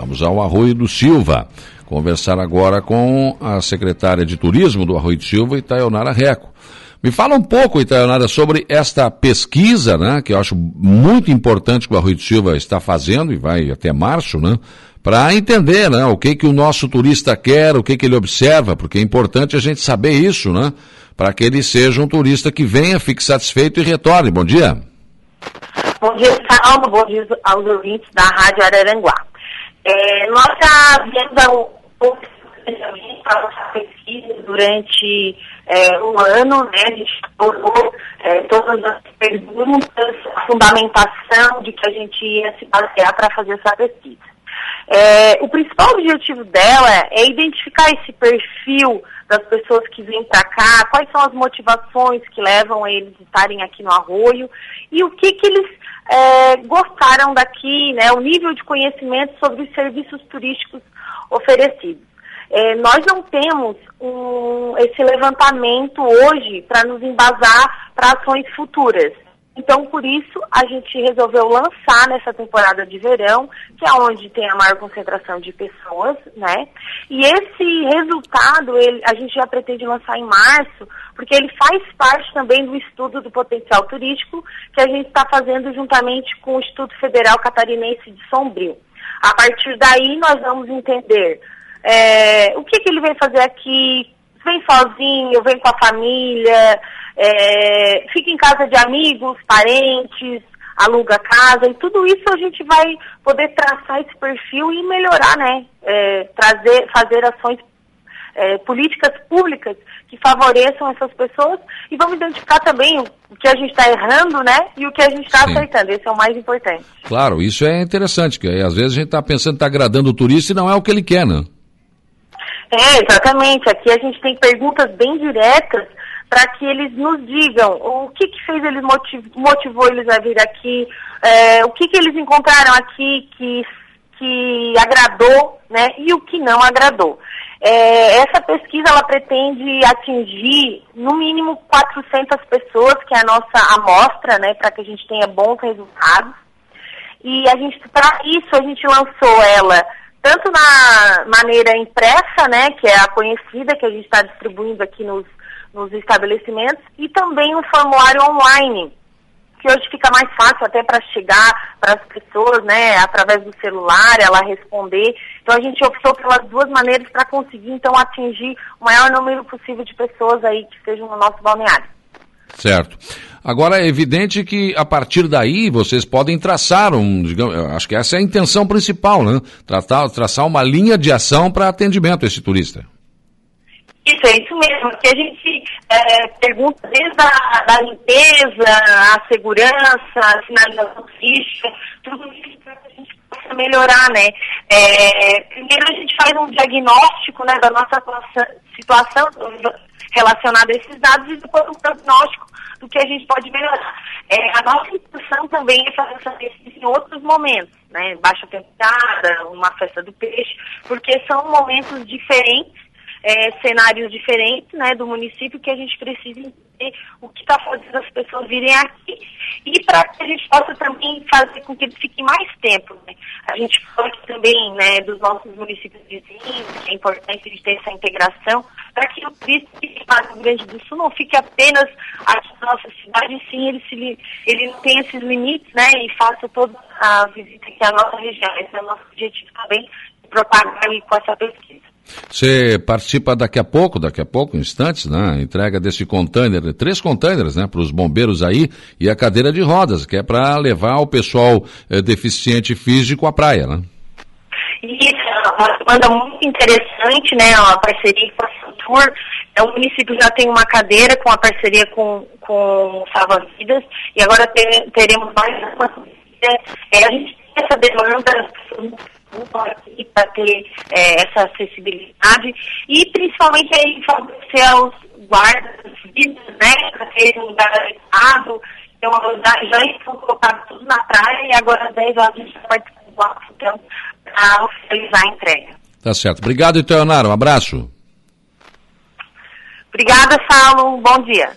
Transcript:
Vamos ao Arroio do Silva. Conversar agora com a secretária de Turismo do Arroio do Silva, Itaionara Reco. Me fala um pouco, Itaionara, sobre esta pesquisa, né, que eu acho muito importante que o Arroio do Silva está fazendo, e vai até março, né, para entender, né, o que que o nosso turista quer, o que que ele observa, porque é importante a gente saber isso, né, para que ele seja um turista que venha, fique satisfeito e retorne. Bom dia. Bom dia, Salmo. Bom dia aos ouvintes da Rádio Araranguá. É, nós já viemos a nossa pesquisa durante é, um ano, né? A gente explorou é, todas as perguntas, a fundamentação de que a gente ia se basear para fazer essa pesquisa. É, o principal objetivo dela é identificar esse perfil das pessoas que vêm para cá, quais são as motivações que levam eles a estarem aqui no arroio e o que, que eles é, gostaram daqui, né, o nível de conhecimento sobre os serviços turísticos oferecidos. É, nós não temos um, esse levantamento hoje para nos embasar para ações futuras. Então, por isso, a gente resolveu lançar nessa temporada de verão, que é onde tem a maior concentração de pessoas, né? E esse resultado, ele, a gente já pretende lançar em março, porque ele faz parte também do estudo do potencial turístico que a gente está fazendo juntamente com o Instituto Federal Catarinense de Sombrio. A partir daí, nós vamos entender é, o que, que ele vem fazer aqui, vem sozinho, vem com a família, é, fica em casa de amigos, parentes, aluga casa, e tudo isso a gente vai poder traçar esse perfil e melhorar, né? É, trazer, fazer ações é, políticas públicas que favoreçam essas pessoas e vamos identificar também o que a gente está errando, né? E o que a gente está acertando. Esse é o mais importante. Claro, isso é interessante, que às vezes a gente está pensando que está agradando o turista e não é o que ele quer, né? É, exatamente. Aqui a gente tem perguntas bem diretas para que eles nos digam o que, que fez eles motiv motivou eles a vir aqui, é, o que, que eles encontraram aqui que, que agradou, né, e o que não agradou. É, essa pesquisa ela pretende atingir no mínimo 400 pessoas, que é a nossa amostra, né, para que a gente tenha bons resultados. E a gente, para isso, a gente lançou ela tanto na maneira impressa, né, que é a conhecida que a gente está distribuindo aqui nos nos estabelecimentos e também um formulário online, que hoje fica mais fácil até para chegar para as pessoas, né, através do celular, ela responder. Então a gente optou pelas duas maneiras para conseguir então atingir o maior número possível de pessoas aí que estejam no nosso balneário. Certo. Agora é evidente que a partir daí vocês podem traçar um, digamos, acho que essa é a intenção principal, né? Tratar, traçar uma linha de ação para atendimento a esse turista. Isso, é isso mesmo, que a gente é, pergunta desde a da limpeza, a segurança, a sinalização física, tudo isso para a gente possa melhorar, né? É, primeiro a gente faz um diagnóstico né, da nossa situação relacionada a esses dados e depois um diagnóstico do que a gente pode melhorar. É, a nossa intenção também é fazer essa pesquisa em outros momentos, né? Baixa temporada, uma festa do peixe, porque são momentos diferentes é, cenários diferentes né, do município que a gente precisa entender o que está fazendo as pessoas virem aqui e para que a gente possa também fazer com que eles fiquem mais tempo. Né? A gente fala também né, dos nossos municípios vizinhos, que é importante a gente ter essa integração, para que o turista está no Rio Grande do Sul não fique apenas aqui na nossa cidade, sim ele, se, ele tem esses limites né, e faça toda a visita aqui à nossa região. Esse é o nosso objetivo também, propagar com essa pesquisa. Você participa daqui a pouco, daqui a pouco, instantes, né? Entrega desse container, três containers, né? Para os bombeiros aí e a cadeira de rodas, que é para levar o pessoal é, deficiente físico à praia, né? Isso, é uma demanda muito interessante, né? Uma parceria com a Santur. É, o município já tem uma cadeira com a parceria com, com Salva Vidas e agora ter, teremos mais uma. É, a gente tem essa demanda, aqui para ter é, essa acessibilidade e principalmente aí favorecer aos guardas vidas, né, para ter um lugar adequado. Então, já estão colocados tudo na praia e agora às 10 horas a gente está participando do então, para oficializar a entrega. Tá certo. Obrigado, Iteonara. Um abraço. Obrigada, Saulo. Bom dia.